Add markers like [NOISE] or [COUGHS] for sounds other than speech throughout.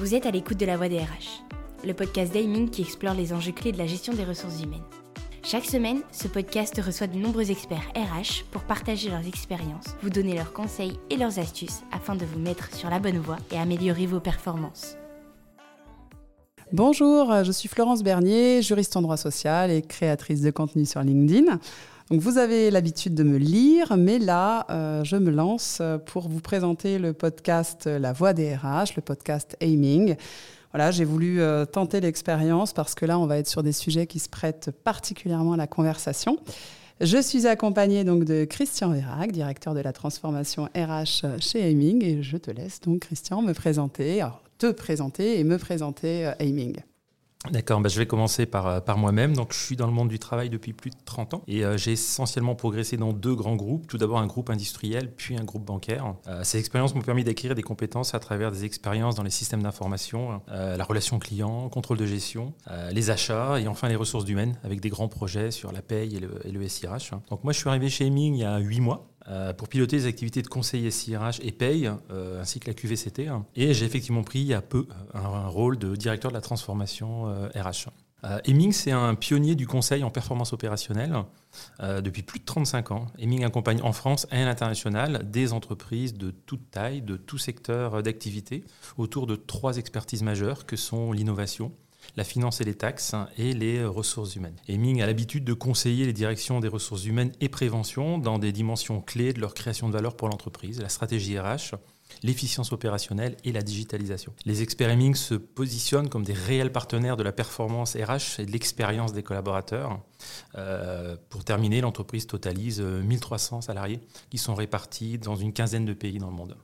Vous êtes à l'écoute de la voix des RH, le podcast d'Aiming qui explore les enjeux clés de la gestion des ressources humaines. Chaque semaine, ce podcast reçoit de nombreux experts RH pour partager leurs expériences, vous donner leurs conseils et leurs astuces afin de vous mettre sur la bonne voie et améliorer vos performances. Bonjour, je suis Florence Bernier, juriste en droit social et créatrice de contenu sur LinkedIn. Donc vous avez l'habitude de me lire, mais là, euh, je me lance pour vous présenter le podcast La Voix des RH, le podcast Aiming. Voilà, j'ai voulu euh, tenter l'expérience parce que là, on va être sur des sujets qui se prêtent particulièrement à la conversation. Je suis accompagnée donc de Christian Vérac, directeur de la transformation RH chez Aiming, et je te laisse donc Christian me présenter, te présenter et me présenter euh, Aiming. D'accord, bah je vais commencer par, euh, par moi-même. Donc, je suis dans le monde du travail depuis plus de 30 ans et euh, j'ai essentiellement progressé dans deux grands groupes. Tout d'abord un groupe industriel, puis un groupe bancaire. Euh, ces expériences m'ont permis d'acquérir des compétences à travers des expériences dans les systèmes d'information, la relation client, contrôle de gestion, les achats et enfin les ressources humaines avec des grands projets sur la paye et le, et SIRH. Donc, moi, je suis arrivé chez Eming il y a 8 mois. Euh, pour piloter les activités de conseil SIRH et paye, euh, ainsi que la QVCT. Et j'ai effectivement pris il y a peu un, rôle de directeur de la transformation RH. Euh, Heming, c'est un pionnier du conseil en performance opérationnelle depuis plus de 35 ans. Heming accompagne en France et à l'international des entreprises de toute taille, de tout secteur d'activité, autour de trois expertises majeures que sont l'innovation, la finance et les taxes et les ressources humaines. Heming a l'habitude de conseiller les directions des ressources humaines et prévention dans des dimensions clés de leur création de valeur pour l'entreprise, la stratégie RH, l'efficience opérationnelle et la digitalisation. Les experts Heming se positionnent comme des réels partenaires de la performance RH et de l'expérience des collaborateurs. Euh, pour terminer, l'entreprise totalise 1300 salariés qui sont répartis dans une quinzaine de pays dans le monde.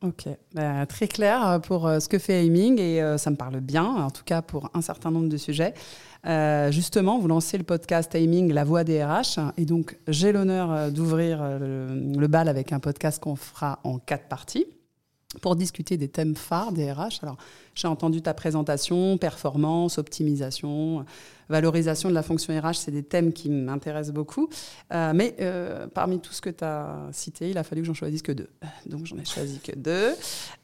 Ok, bah, très clair euh, pour euh, ce que fait Aiming et euh, ça me parle bien, en tout cas pour un certain nombre de sujets. justement, vous lancez le podcast Aiming, la voix des RH, et donc j'ai l'honneur d'ouvrir le, bal avec un podcast qu'on fera en quatre parties pour discuter des thèmes phares des RH. Alors, j'ai entendu ta présentation, performance, optimisation, valorisation de la fonction RH, c'est des thèmes qui m'intéressent beaucoup. Euh, mais euh, parmi tout ce que tu as cité, il a fallu que j'en choisisse que deux. Donc, j'en ai choisi que deux.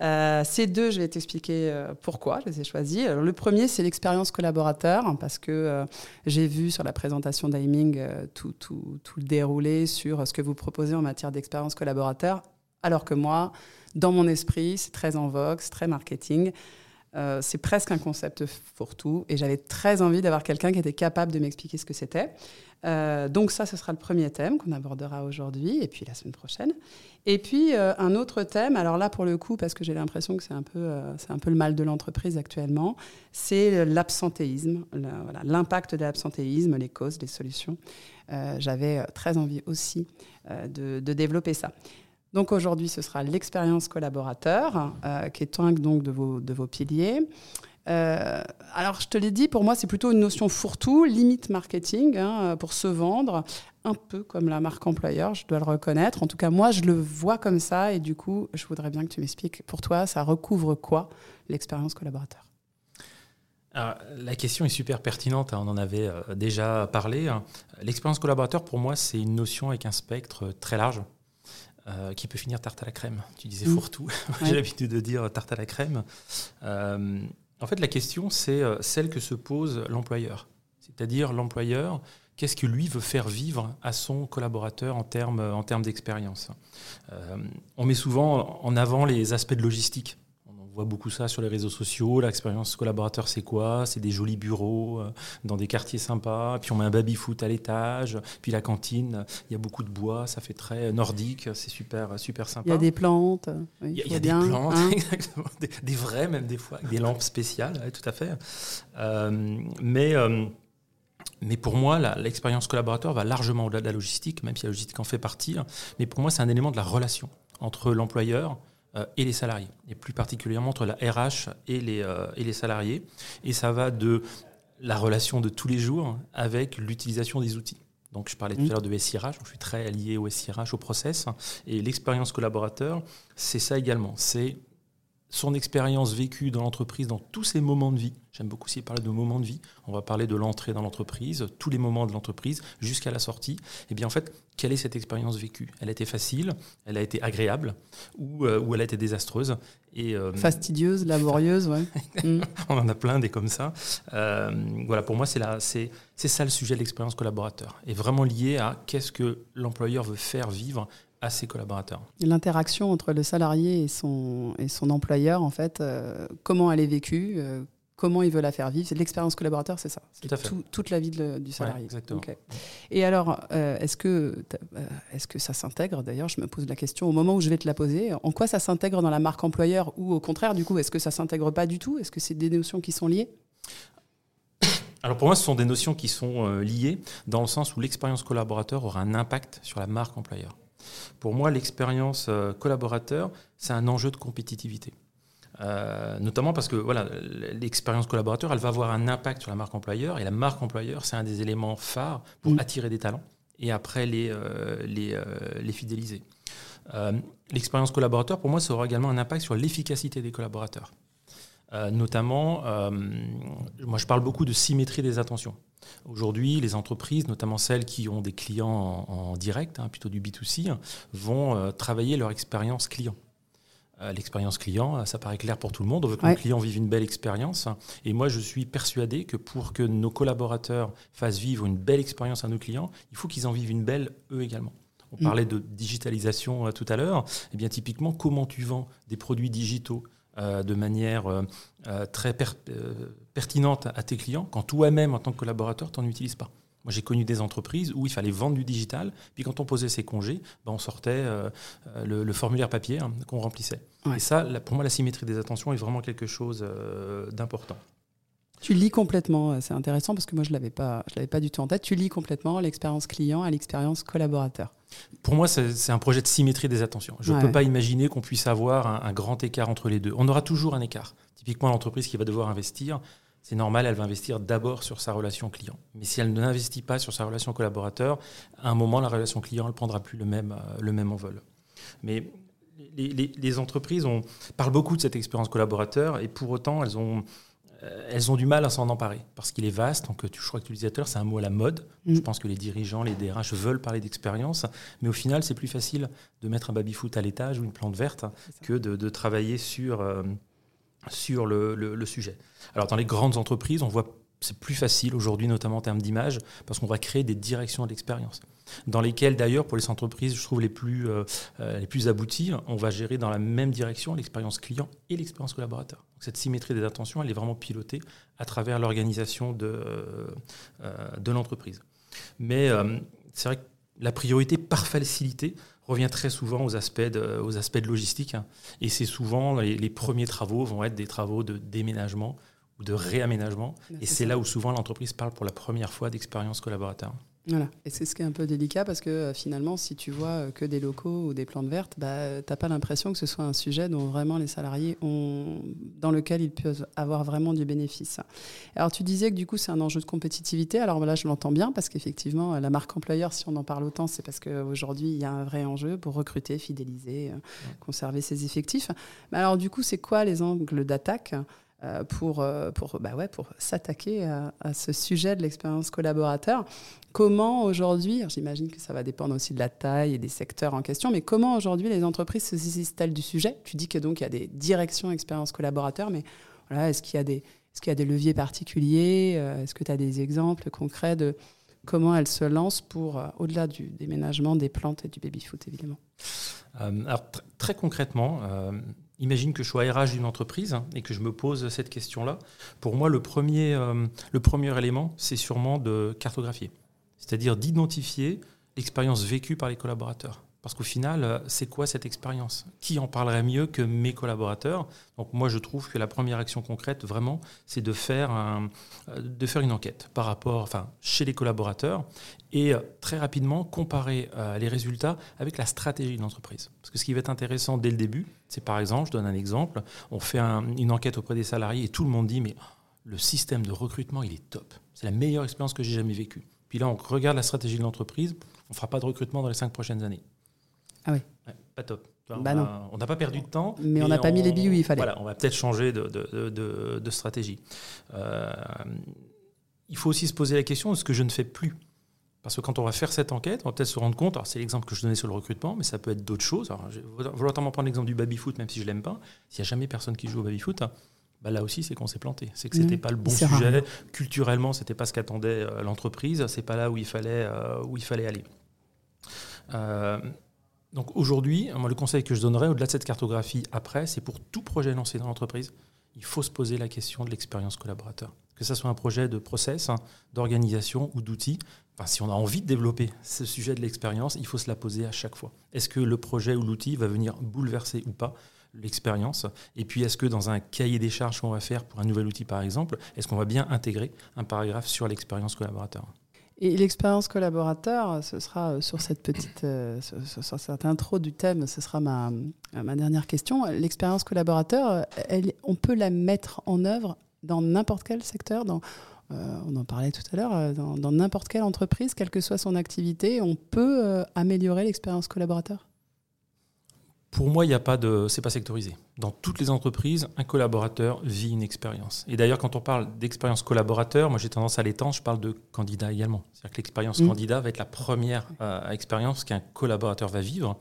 Euh, ces deux, je vais t'expliquer pourquoi je les ai choisis. Le premier, c'est l'expérience collaborateur, parce que j'ai vu sur la présentation d'Aiming tout le déroulé sur ce que vous proposez en matière d'expérience collaborateur, alors que moi, dans mon esprit, c'est très en vogue, c'est très marketing. Euh, c'est presque un concept fourre-tout et j'avais très envie d'avoir quelqu'un qui était capable de m'expliquer ce que c'était. Euh, donc ça, ce sera le premier thème qu'on abordera aujourd'hui et puis la semaine prochaine. Et puis euh, un autre thème, alors là pour le coup, parce que j'ai l'impression que c'est un, peu, un peu le mal de l'entreprise actuellement, c'est l'absentéisme, l'impact de l'absentéisme, les causes, les solutions. j'avais très envie aussi de développer ça. Donc aujourd'hui, ce sera l'expérience collaborateur, euh, qui est un donc de vos, de vos piliers. Euh, alors, je te l'ai dit, pour moi, c'est plutôt une notion fourre-tout, limite marketing, hein, pour se vendre, un peu comme la marque employeur, je dois le reconnaître. En tout cas, moi, je le vois comme ça, et du coup, je voudrais bien que tu m'expliques, pour toi, ça recouvre quoi l'expérience collaborateur? Alors, la question est super pertinente, hein, on en avait euh, déjà parlé. Hein. L'expérience collaborateur, pour moi, c'est une notion avec un spectre très large. Euh, qui peut finir tarte à la crème. Tu disais mmh. fourre-tout. [LAUGHS] J'ai l'habitude de dire tarte à la crème. Euh, en fait, la question, c'est euh, celle que se pose l'employeur. C'est-à-dire l'employeur, qu'est-ce que lui veut faire vivre à son collaborateur en termes en termes d'expérience? on met souvent en avant les aspects de logistique voit beaucoup ça sur les réseaux sociaux. L'expérience collaborateur, c'est quoi? C'est des jolis bureaux euh, dans des quartiers sympas. Puis on met un baby-foot à l'étage. Puis la cantine, il y a beaucoup de bois. Ça fait très nordique. C'est super, super sympa. Il y a des plantes. il y a, des plantes, hein. [LAUGHS] exactement. Des, vrais, même des fois, avec des lampes spéciales. tout à fait. Euh, mais. Euh, mais pour moi, l'expérience collaborateur va largement au-delà de la logistique, même si la logistique en fait partie. Hein. Mais pour moi, c'est un élément de la relation entre l'employeur, euh, et les salariés, et plus particulièrement entre la RH et les, euh, et les salariés. Et ça va de la relation de tous les jours avec l'utilisation des outils. Donc, je parlais tout à l'heure de SIRH, je suis très lié au SIRH, au process. Et l'expérience collaborateur, c'est ça également. C'est son expérience vécue dans l'entreprise, dans tous ses moments de vie. J'aime beaucoup aussi parler de moments de vie. On va parler de l'entrée dans l'entreprise, tous les moments de l'entreprise, jusqu'à la sortie. Et eh bien en fait, quelle est cette expérience vécue? Elle a été facile, elle a été agréable, ou, euh, ou elle a été désastreuse. Et, euh, Fastidieuse, [LAUGHS] laborieuse, ouais. Mm. [LAUGHS] On en a plein des comme ça. Euh, voilà, pour moi, c'est c'est ça le sujet de l'expérience collaborateur. Et vraiment lié à qu'est-ce que l'employeur veut faire vivre à ses collaborateurs. L'interaction entre le salarié et son, et son employeur, en fait, euh, comment elle est vécue, euh, comment il veut la faire vivre. C'est l'expérience collaborateur, c'est ça. C'est toute la vie du salarié. exactement. Et alors, euh, est-ce que, est que ça s'intègre? D'ailleurs, je me pose la question au moment où je vais te la poser. En quoi ça s'intègre dans la marque employeur ou au contraire, du coup, est-ce que ça s'intègre pas du tout? Est-ce que c'est des notions qui sont liées? [COUGHS] Alors pour moi, ce sont des notions qui sont liées dans le sens où l'expérience collaborateur aura un impact sur la marque employeur. Pour moi, l'expérience euh, collaborateur, c'est un enjeu de compétitivité. Euh, notamment parce que voilà, l'expérience collaborateur, elle va avoir un impact sur la marque employeur, et la marque employeur, c'est un des éléments phares pour mm. attirer des talents et après les, euh, les, les, fidéliser. l'expérience collaborateur, pour moi, ça aura également un impact sur l'efficacité des collaborateurs. notamment, moi je parle beaucoup de symétrie des attentions. Aujourd'hui, les entreprises, notamment celles qui ont des clients en, direct, hein, plutôt du B2C, vont euh, travailler leur expérience client. Euh, l'expérience client, euh, ça paraît clair pour tout le monde. On veut que nos clients vivent une belle expérience. Et moi, je suis persuadé que pour que nos collaborateurs fassent vivre une belle expérience à nos clients, il faut qu'ils en vivent une belle eux également. On mm. parlait de digitalisation tout à l'heure. Eh bien, typiquement, comment tu vends des produits digitaux de manière très pertinente à tes clients quand toi-même, en tant que collaborateur, tu n'en utilises pas. Moi, j'ai connu des entreprises où il fallait vendre du digital, puis quand on posait ses congés, ben, on sortait euh, euh, le, formulaire papier hein, qu'on remplissait. Et ça, pour moi, la symétrie des attentions est vraiment quelque chose euh, d'important. Tu lis complètement, c'est intéressant parce que moi je ne l'avais pas, je l'avais pas du tout en tête. Tu lis complètement l'expérience client à l'expérience collaborateur. Pour moi, c'est un projet de symétrie des attentions. Je ne peux pas imaginer qu'on puisse avoir un, un, grand écart entre les deux. On aura toujours un écart. Typiquement, l'entreprise qui va devoir investir, c'est normal, elle va investir d'abord sur sa relation client. Mais si elle n'investit pas sur sa relation collaborateur, à un moment, la relation client ne prendra plus le même, euh, le même envol. Mais les, entreprises parlent beaucoup de cette expérience collaborateur et pour autant, elles ont, euh, elles ont du mal à s'en emparer parce qu'il est vaste. Donc, je crois que l'utilisateur, c'est un mot à la mode. Mm. Je pense que les dirigeants, les DRH veulent parler d'expérience, mais au final, c'est plus facile de mettre un baby-foot à l'étage ou une plante verte que de, travailler sur. Euh, sur le, sujet. Alors dans les grandes entreprises, on voit c'est plus facile aujourd'hui, notamment en termes d'image, parce qu'on va créer des directions de l'expérience, dans lesquelles d'ailleurs, pour les entreprises, je trouve les plus, euh, euh, les plus abouties, on va gérer dans la même direction l'expérience client et l'expérience collaborateur. Donc, cette symétrie des attentions, elle est vraiment pilotée à travers l'organisation de, euh, de l'entreprise. Mais c'est vrai que la priorité par facilité, revient très souvent aux aspects de, aux aspects de logistique. Hein. Et c'est souvent les, premiers travaux vont être des travaux de déménagement ou de réaménagement. et c'est là où souvent l'entreprise parle pour la première fois d'expérience collaborateur. Voilà. Et c'est ce qui est un peu délicat parce que euh, finalement, si tu vois euh, que des locaux ou des plantes vertes, bah, tu n'as pas l'impression que ce soit un sujet dont vraiment les salariés ont, dans lequel ils peuvent avoir vraiment du bénéfice. Alors tu disais que du coup c'est un enjeu de compétitivité. Alors là je l'entends bien parce qu'effectivement la marque employeur, si on en parle autant, c'est parce qu'aujourd'hui il y a un vrai enjeu pour recruter, fidéliser, euh, conserver ses effectifs. Mais alors du coup c'est quoi les angles d'attaque euh, pour, euh, pour, bah ouais, pour s'attaquer à, ce sujet de l'expérience collaborateur. Comment aujourd'hui, j'imagine que ça va dépendre aussi de la taille et des secteurs en question, mais comment aujourd'hui les entreprises se saisissent-elles du sujet? Tu dis que donc il y a des directions expérience collaborateur, mais voilà, est-ce qu'il y a des est-ce y a des leviers particuliers? Euh, Est-ce que tu as des exemples concrets de comment elles se lancent pour, au-delà du déménagement des plantes et du baby-foot, évidemment? Alors, très concrètement, Imagine que je sois RH d'une entreprise et que je me pose cette question-là. Pour moi, le premier, euh, le premier élément, c'est sûrement de cartographier, c'est-à-dire d'identifier l'expérience vécue par les collaborateurs. Parce qu'au final, euh, c'est quoi cette expérience? Qui en parlerait mieux que mes collaborateurs? Donc moi, je trouve que la première action concrète, vraiment, c'est de faire, euh, une enquête par rapport, enfin, chez les collaborateurs et euh, très rapidement comparer les résultats avec la stratégie de l'entreprise. Parce que ce qui va être intéressant dès le début, c'est par exemple, je donne un exemple, on fait une enquête auprès des salariés et tout le monde dit, mais le système de recrutement, il est top. C'est la meilleure expérience que j'ai jamais vécue. Puis là, on regarde la stratégie de l'entreprise, on ne fera pas de recrutement dans les cinq prochaines années. Ah oui. pas top. Bah non. On n'a pas perdu de temps. Mais on n'a pas mis les billes où il fallait. Voilà, on va peut-être changer de, de, de, de stratégie. Euh, il faut aussi se poser la question de ce que je ne fais plus. Parce que quand on va faire cette enquête, on va peut-être se rendre compte, alors c'est l'exemple que je donnais sur le recrutement, mais ça peut être d'autres choses. Alors, je vais volontairement prendre l'exemple du baby-foot, même si je l'aime pas. S'il n'y a jamais personne qui joue au baby-foot, bah là aussi, c'est qu'on s'est planté. C'est que c'était mmh. pas le bon sujet. Rare. Culturellement, c'était pas ce qu'attendait euh, l'entreprise. C'est pas là où il fallait, euh, où il fallait aller. Euh, donc aujourd'hui, moi, le conseil que je donnerais, au-delà de cette cartographie après, c'est pour tout projet lancé dans l'entreprise, il faut se poser la question de l'expérience collaborateur. Que ce soit un projet de process, hein, d'organisation ou d'outils, enfin, si on a envie de développer ce sujet de l'expérience, il faut se la poser à chaque fois. Est-ce que le projet ou l'outil va venir bouleverser ou pas l'expérience? Et puis, est-ce que dans un cahier des charges qu'on va faire pour un nouvel outil, par exemple, est-ce qu'on va bien intégrer un paragraphe sur l'expérience collaborateur? Et l'expérience collaborateur, ce sera sur cette petite, euh, sur, cette intro du thème, ce sera ma, ma dernière question. L'expérience collaborateur, on peut la mettre en œuvre dans n'importe quel secteur, dans, euh, on en parlait tout à l'heure, euh, dans n'importe quelle entreprise, quelle que soit son activité, on peut améliorer l'expérience collaborateur? Pour moi, il n'y a pas de, c'est pas sectorisé. Dans toutes les entreprises, un collaborateur vit une expérience. Et d'ailleurs, quand on parle d'expérience collaborateur, moi j'ai tendance à l'étendre, je parle de candidat également. C'est-à-dire que l'expérience mmh. candidat va être la première euh, expérience qu'un collaborateur va vivre.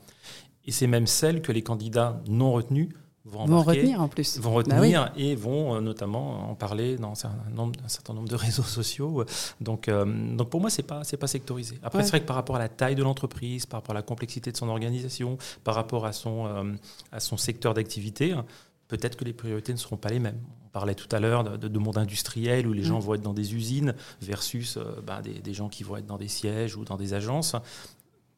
Et c'est même celle que les candidats non retenus vont, retenir en plus. Vont bah retenir et vont euh, notamment en parler dans un, certain nombre de [LAUGHS] réseaux sociaux. Donc, euh, donc pour moi, ce n'est pas, pas sectorisé. Après, c'est vrai que par rapport à la taille de l'entreprise, par rapport à la complexité de son organisation, par rapport à son, euh, à son secteur d'activité, peut-être que les priorités ne seront pas les mêmes. On parlait tout à l'heure de, de, monde industriel où les gens mm. vont être dans des usines versus bah, des, des, gens qui vont être dans des sièges ou dans des agences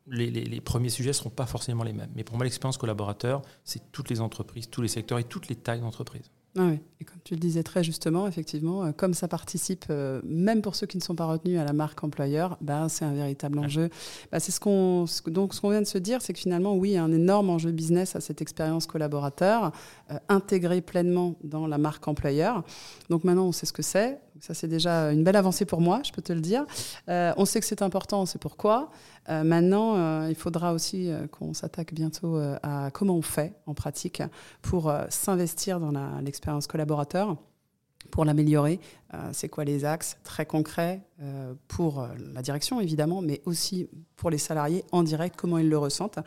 les, premiers sujets ne seront pas forcément les mêmes. Mais pour moi, l'expérience collaborateur, c'est toutes les entreprises, tous les secteurs et toutes les tailles d'entreprise. Ah oui. Et comme tu le disais très justement, effectivement, euh, comme ça participe, euh, même pour ceux qui ne sont pas retenus à la marque employeur, ben, c'est un véritable enjeu. Ben, c'est ce qu'on, donc ce qu'on vient de se dire, c'est que finalement, oui, il y a un énorme enjeu business à cette expérience collaborateur, euh, intégrée pleinement dans la marque employeur. Donc maintenant, on sait ce que c'est. Ça, c'est déjà une belle avancée pour moi, je peux te le dire. on sait que c'est important, c'est pourquoi. Euh, maintenant, euh, il faudra aussi euh, qu'on s'attaque bientôt à comment on fait en pratique pour s'investir dans l'expérience collaborateur pour l'améliorer. C'est quoi les axes très concrets pour la direction, évidemment, mais aussi pour les salariés en direct, comment ils le ressentent.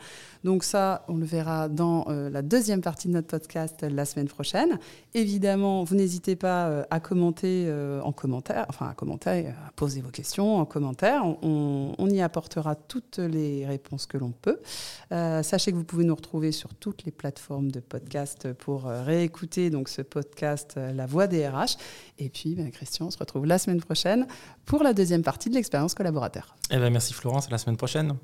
Donc ça, on le verra dans la deuxième partie de notre podcast la semaine prochaine. Évidemment, vous n'hésitez pas à commenter en commentaire, enfin à commenter, à poser vos questions en commentaire. On, on y apportera toutes les réponses que l'on peut. sachez que vous pouvez nous retrouver sur toutes les plateformes de podcast pour réécouter donc ce podcast La Voix des RH. Et puis, ben, Christian, on se retrouve la semaine prochaine pour la deuxième partie de l'expérience collaborateur. Eh ben, merci Florence, à la semaine prochaine.